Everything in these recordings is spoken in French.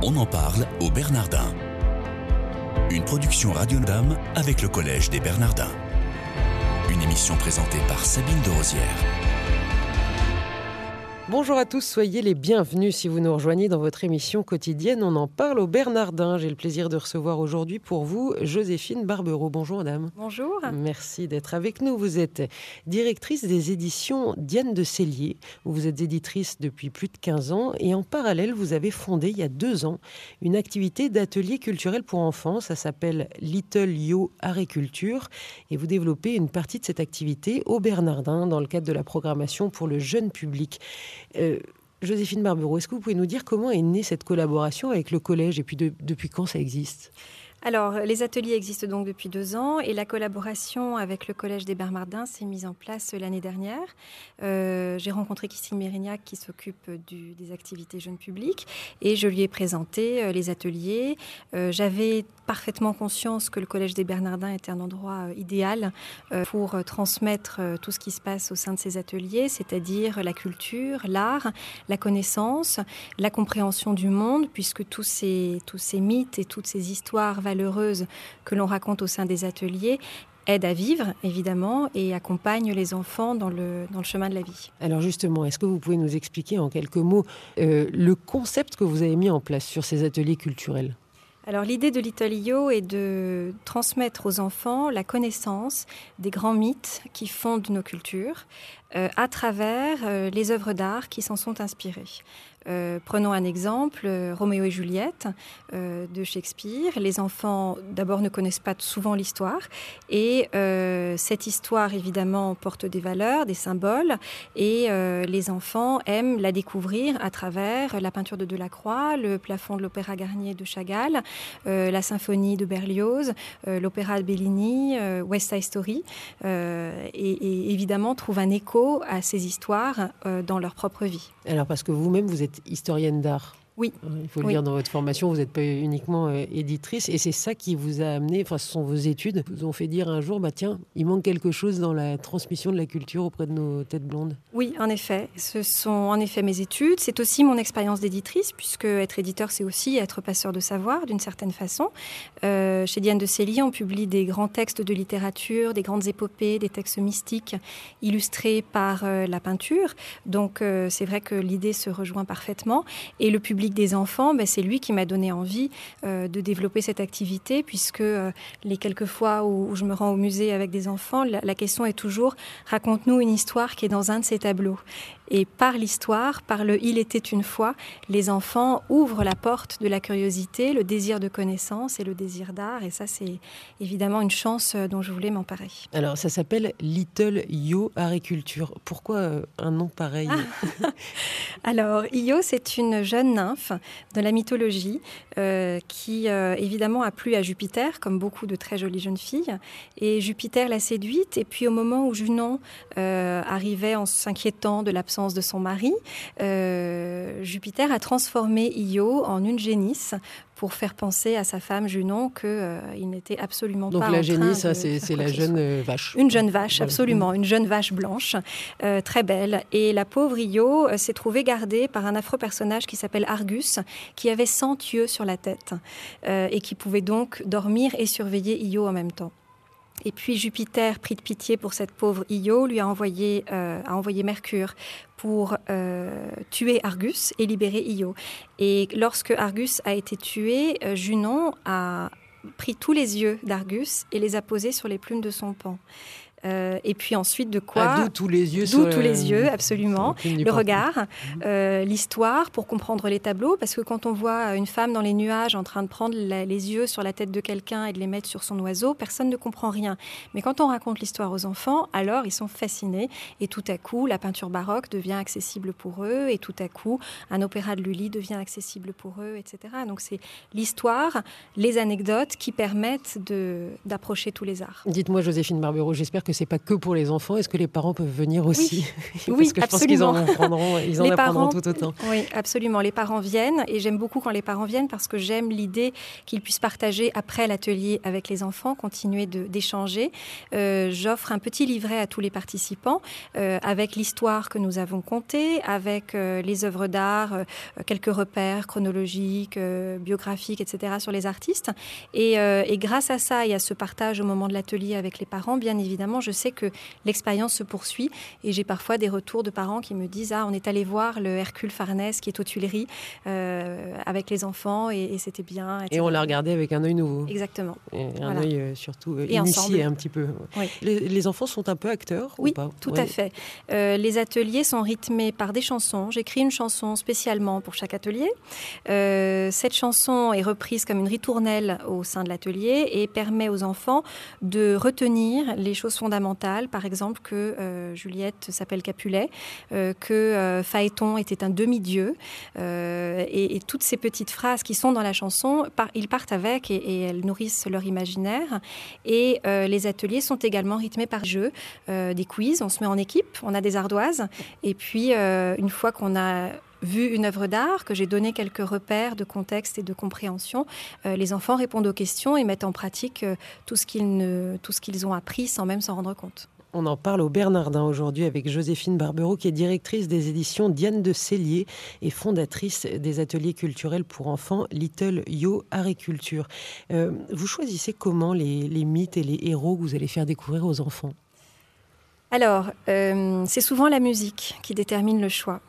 On en parle au Bernardin. Une production Radio Dame avec le Collège des Bernardins. Une émission présentée par Sabine de Rosière. Bonjour à tous, soyez les bienvenus si vous nous rejoignez dans votre émission quotidienne. On en parle au Bernardin. J'ai le plaisir de recevoir aujourd'hui pour vous Joséphine Barbereau. Bonjour madame. Bonjour. Merci d'être avec nous. Vous êtes directrice des éditions Diane de Cellier, où vous êtes éditrice depuis plus de 15 ans et en parallèle, vous avez fondé il y a deux ans une activité d'atelier culturel pour enfants. Ça s'appelle Little Yo Culture et vous développez une partie de cette activité au Bernardin dans le cadre de la programmation pour le jeune public. Euh, Joséphine Barbereau, est-ce que vous pouvez nous dire comment est née cette collaboration avec le collège et puis depuis quand ça existe? Alors, les ateliers existent donc depuis deux ans et la collaboration avec le Collège des Bernardins s'est mise en place l'année dernière. Euh, j'ai rencontré Christine Mérignac qui s'occupe des activités jeunes publics et je lui ai présenté euh, les ateliers. Euh, j'avais parfaitement conscience que le Collège des Bernardins était un endroit idéal pour transmettre tout ce qui se passe au sein de ces ateliers, c'est-à-dire la culture, l'art, la connaissance, la compréhension du monde, puisque tous ces, tous ces mythes et toutes ces histoires valeureuse que l'on raconte au sein des ateliers aide à vivre, évidemment, et accompagne les enfants dans le, dans le chemin de la vie. Alors justement, est-ce que vous pouvez nous expliquer en quelques mots euh, le concept que vous avez mis en place sur ces ateliers culturels? Alors l'idée de l'Italio est de transmettre aux enfants la connaissance des grands mythes qui fondent nos cultures euh, à travers euh, les œuvres d'art qui s'en sont inspirées. Euh, prenons un exemple, Roméo et Juliette de Shakespeare. Les enfants, d'abord, ne connaissent pas souvent l'histoire. Et cette histoire, évidemment, porte des valeurs, des symboles. Et les enfants aiment la découvrir à travers la peinture de Delacroix, le plafond de l'Opéra Garnier de Chagall, la symphonie de Berlioz, l'opéra de Bellini, West Side Story. Et, et, évidemment, trouvent un écho à ces histoires dans leur propre vie. Alors, parce que vous-même, vous êtes historienne d'art. Oui. Euh, il faut le dire dans votre formation, vous n'êtes pas uniquement euh, éditrice et c'est ça qui vous a amené, enfin ce sont vos études, vous ont fait dire un jour, bah tiens, il manque quelque chose dans la transmission de la culture auprès de nos têtes blondes. Oui, en effet, ce sont en effet mes études, c'est aussi mon expérience d'éditrice puisque être éditeur c'est aussi être passeur de savoir d'une certaine façon. Euh, chez Diane de Célie, on publie des grands textes de littérature, des grandes épopées, des textes mystiques illustrés par la peinture. Donc c'est vrai que l'idée se rejoint parfaitement et le public des enfants, ben, c'est lui qui m'a donné envie euh, de développer cette activité, puisque euh, les quelques fois où, je me rends au musée avec des enfants, la question est toujours raconte-nous une histoire qui est dans un de ces tableaux. Et par l'histoire, par le Il était une fois, les enfants ouvrent la porte de la curiosité, le désir de connaissance et le désir d'art. Et ça, c'est évidemment une chance euh, dont je voulais m'emparer. Alors, ça s'appelle Little Yo Agriculture. Pourquoi un nom pareil? Alors, Io, c'est une jeune nymphe de la mythologie euh, qui, évidemment, a plu à Jupiter, comme beaucoup de très jolies jeunes filles. Et Jupiter l'a séduite. Et puis, au moment où Junon arrivait en s'inquiétant de l'absence de son mari, euh, Jupiter a transformé Io en une génisse pour faire penser à sa femme Junon qu'il euh, n'était absolument pas. Donc la génisse, c'est la jeune euh, vache. Une jeune vache, absolument, une jeune vache blanche, très belle. Et la pauvre Io s'est trouvée gardée par un affreux personnage qui s'appelle Argus, qui avait 100 yeux sur la tête et qui pouvait donc dormir et surveiller Io en même temps. Et puis Jupiter, pris de pitié pour cette pauvre Io, lui a envoyé, euh, a envoyé Mercure pour euh, tuer Argus et libérer Io. Et lorsque Argus a été tué, euh, Junon a pris tous les yeux d'Argus et les a posés sur les plumes de son pan. Euh, et puis ensuite de quoi ah, D'où tous les yeux. D'où tous les yeux, absolument. Le regard, mhm. euh, l'histoire pour comprendre les tableaux, parce que quand on voit une femme dans les nuages en train de prendre les yeux sur la tête de quelqu'un et de les mettre sur son oiseau, personne ne comprend rien. Mais quand on raconte l'histoire aux enfants, alors ils sont fascinés et tout à coup la peinture baroque devient accessible pour eux et tout à coup un opéra de Lully devient accessible pour eux, etc. Donc c'est l'histoire, les anecdotes qui permettent d'approcher tous les arts. Dites-moi Joséphine Barbero, j'espère que c'est pas que pour les enfants. Est-ce que les parents peuvent venir aussi Oui, Parce que je pense qu'ils en apprendront, ils en apprendront tout autant. Oui, absolument. Les parents viennent et j'aime beaucoup quand les parents viennent parce que j'aime l'idée qu'ils puissent partager après l'atelier avec les enfants, continuer d'échanger. Euh, j'offre un petit livret à tous les participants euh, avec l'histoire que nous avons contée, avec euh, les œuvres d'art, quelques repères chronologiques, biographiques, etc. sur les artistes. Et, et grâce à ça et à ce partage au moment de l'atelier avec les parents, bien évidemment, je sais que l'expérience se poursuit et j'ai parfois des retours de parents qui me disent Ah, on est allé voir le Hercule Farnèse qui est aux Tuileries euh, avec les enfants et, c'était bien. Et on l'a regardé avec un œil nouveau. Exactement. Et un œil euh, surtout euh, initié un petit peu. Les, enfants sont un peu acteurs Oui, ou pas? tout à fait. les ateliers sont rythmés par des chansons. J'écris une chanson spécialement pour chaque atelier. cette chanson est reprise comme une ritournelle au sein de l'atelier et permet aux enfants de retenir les choses fondamentales. Par exemple, que Juliette s'appelle Capulet, que Phaéton était un demi-dieu. Et, toutes ces petites phrases qui sont dans la chanson, ils partent avec et, elles nourrissent leur imaginaire. Et euh, les ateliers sont également rythmés par euh, des quiz. On se met en équipe, on a des ardoises. Et puis, euh, une fois qu'on a vu une œuvre d'art, que j'ai donné quelques repères de contexte et de compréhension, les enfants répondent aux questions et mettent en pratique tout ce qu'ils ont appris sans même s'en rendre compte. On en parle au Bernardin aujourd'hui avec Joséphine Barbero, qui est directrice des éditions Diane de Cellier et fondatrice des ateliers culturels pour enfants Little Yo Agriculture. Euh, vous choisissez comment les, mythes et les héros que vous allez faire découvrir aux enfants? Alors, euh, c'est souvent la musique qui détermine le choix.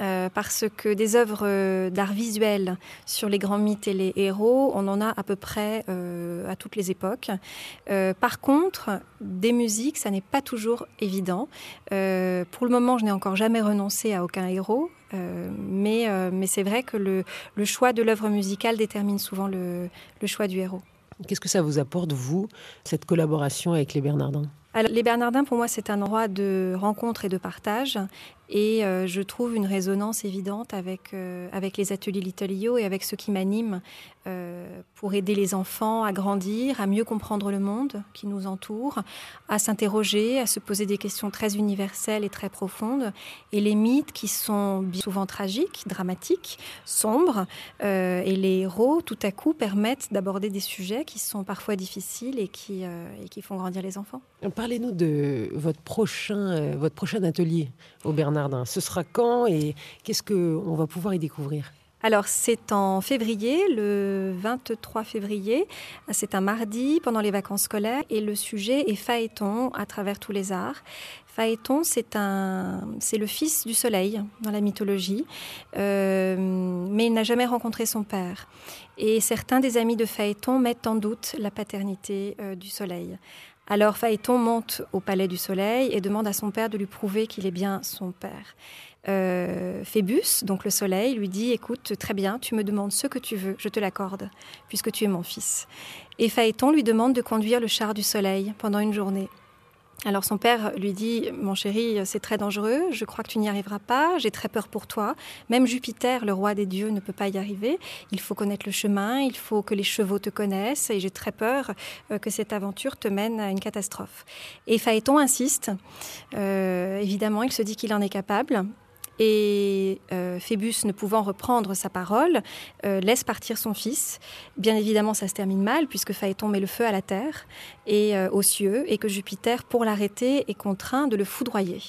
Euh, parce que des œuvres euh, d'art visuel sur les grands mythes et les héros, on en a à peu près euh, à toutes les époques. par contre, des musiques, ça n'est pas toujours évident. pour le moment, je n'ai encore jamais renoncé à aucun héros, mais, mais c'est vrai que le, le choix de l'œuvre musicale détermine souvent le, le choix du héros. Qu'est-ce que ça vous apporte, vous, cette collaboration avec les Bernardins? Les Bernardins, pour moi, c'est un endroit de rencontre et de partage. Et euh, je trouve une résonance évidente avec, euh, avec les ateliers Little et avec ceux qui m'animent euh, pour aider les enfants à grandir, à mieux comprendre le monde qui nous entoure, à s'interroger, à se poser des questions très universelles et très profondes. Et les mythes qui sont souvent tragiques, dramatiques, sombres, et les héros, tout à coup, permettent d'aborder des sujets qui sont parfois difficiles et qui, et qui font grandir les enfants. Parlez-nous de votre prochain, votre prochain atelier au Bernard ce sera quand et qu'est-ce qu'on va pouvoir y découvrir? Alors c'est en février, le 23 février, c'est un mardi pendant les vacances scolaires et le sujet est Phaéton à travers tous les arts. Phaéton, c'est le fils du soleil dans la mythologie, euh, mais il n'a jamais rencontré son père. Et certains des amis de Phaéton mettent en doute la paternité euh, du soleil. Alors Phaéton monte au palais du soleil et demande à son père de lui prouver qu'il est bien son père. Euh, Phébus, donc le soleil, lui dit Écoute, très bien, tu me demandes ce que tu veux, je te l'accorde, puisque tu es mon fils. Et Phaéton lui demande de conduire le char du soleil pendant une journée. Alors son père lui dit, mon chéri, c'est très dangereux, je crois que tu n'y arriveras pas, j'ai très peur pour toi. Même Jupiter, le roi des dieux, ne peut pas y arriver. Il faut connaître le chemin, il faut que les chevaux te connaissent, et j'ai très peur euh, que cette aventure te mène à une catastrophe. Et Phaéton insiste. Euh, évidemment, il se dit qu'il en est capable. Et euh, Phébus, ne pouvant reprendre sa parole, euh, laisse partir son fils. Bien évidemment, ça se termine mal, puisque Phaéton met le feu à la terre et euh, aux cieux, et que Jupiter, pour l'arrêter, est contraint de le foudroyer.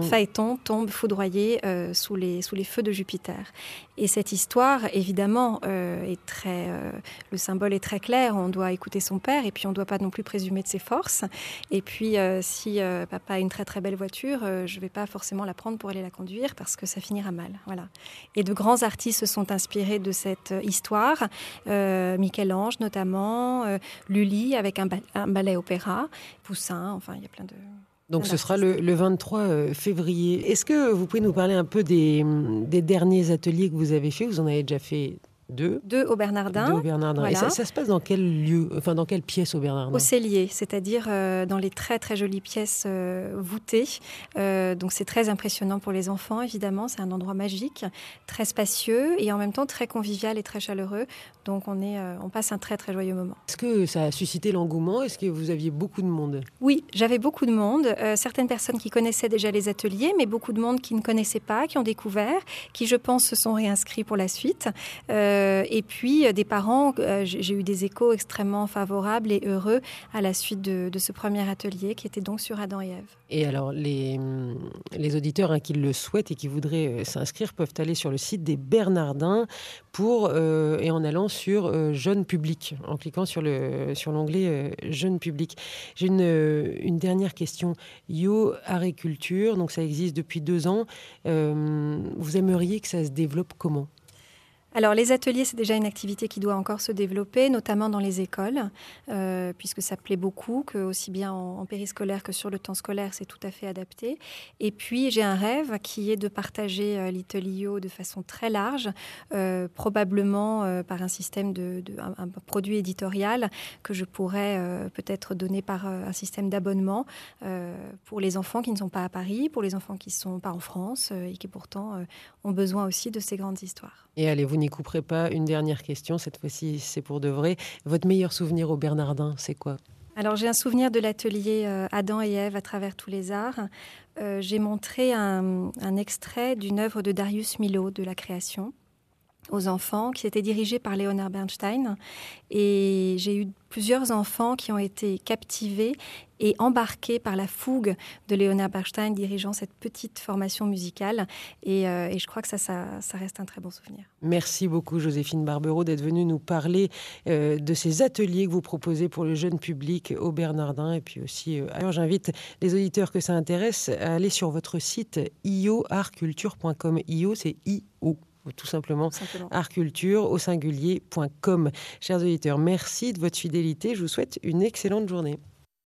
Phaéton tombe foudroyé sous, les, sous les feux de Jupiter. Et cette histoire, évidemment, est très, le symbole est très clair. On doit écouter son père, et puis on ne doit pas non plus présumer de ses forces. Et puis, si papa a une très très belle voiture, je ne vais pas forcément la prendre pour aller la conduire, parce que ça finira mal. Voilà. Et de grands artistes se sont inspirés de cette histoire, euh, Michel-Ange notamment, euh, Lully avec un, ballet opéra, Poussin, enfin il y a plein de... Donc ce sera le, 23 euh, février. Est-ce que vous pouvez nous parler un peu des, des, derniers ateliers que vous avez faits Vous en avez déjà fait de Deux au Bernardin. Deux au Bernardin. Et ça, se passe dans quel lieu, enfin dans quelle pièce au Bernardin? Au cellier, c'est-à-dire euh, dans les très très jolies pièces euh, voûtées. Euh, donc c'est très impressionnant pour les enfants, évidemment. C'est un endroit magique, très spacieux et en même temps très convivial et très chaleureux. Donc on, est, on passe un très très joyeux moment. Est-ce que ça a suscité l'engouement? Est-ce que vous aviez beaucoup de monde? Oui, j'avais beaucoup de monde. certaines personnes qui connaissaient déjà les ateliers, mais beaucoup de monde qui ne connaissaient pas, qui ont découvert, qui je pense se sont réinscrits pour la suite. Euh, et puis euh, des parents, euh, j'ai eu des échos extrêmement favorables et heureux à la suite de, ce premier atelier qui était donc sur Adam et Ève. Et alors les, les auditeurs hein, qui le souhaitent et qui voudraient s'inscrire peuvent aller sur le site des Bernardins pour et en allant sur Jeune Public, en cliquant sur le sur l'onglet Jeune Public. J'ai une, une dernière question. Yo Agriculture, donc ça existe depuis deux ans. vous aimeriez que ça se développe comment? Alors les ateliers, c'est déjà une activité qui doit encore se développer, notamment dans les écoles, euh, puisque ça plaît beaucoup, que aussi bien en, périscolaire que sur le temps scolaire, c'est tout à fait adapté. Et puis j'ai un rêve qui est de partager euh, l'Itelio de façon très large, euh, probablement par un système de, un, produit éditorial que je pourrais peut-être donner par un système d'abonnement pour les enfants qui ne sont pas à Paris, pour les enfants qui ne sont pas en France et qui pourtant ont besoin aussi de ces grandes histoires. N'y couperez pas. Une dernière question, cette fois-ci c'est pour de vrai. Votre meilleur souvenir au Bernardin, c'est quoi? Alors j'ai un souvenir de l'atelier euh, Adam et Ève à travers tous les arts. Euh, j'ai montré un, un extrait d'une œuvre de Darius Milhaud de la création aux enfants, qui était dirigé par Leonard Bernstein. Et j'ai eu plusieurs enfants qui ont été captivés et embarqués par la fougue de Leonard Bernstein dirigeant cette petite formation musicale. Et, euh, je crois que ça, ça, reste un très bon souvenir. Merci beaucoup Joséphine Barbero d'être venue nous parler euh, de ces ateliers que vous proposez pour le jeune public au Bernardin. Et puis aussi, euh, alors j'invite les auditeurs que ça intéresse à aller sur votre site ioartculture.com. Io, c'est I-O tout simplement, simplement. artculture au singulier.com. Chers auditeurs, merci de votre fidélité. Je vous souhaite une excellente journée.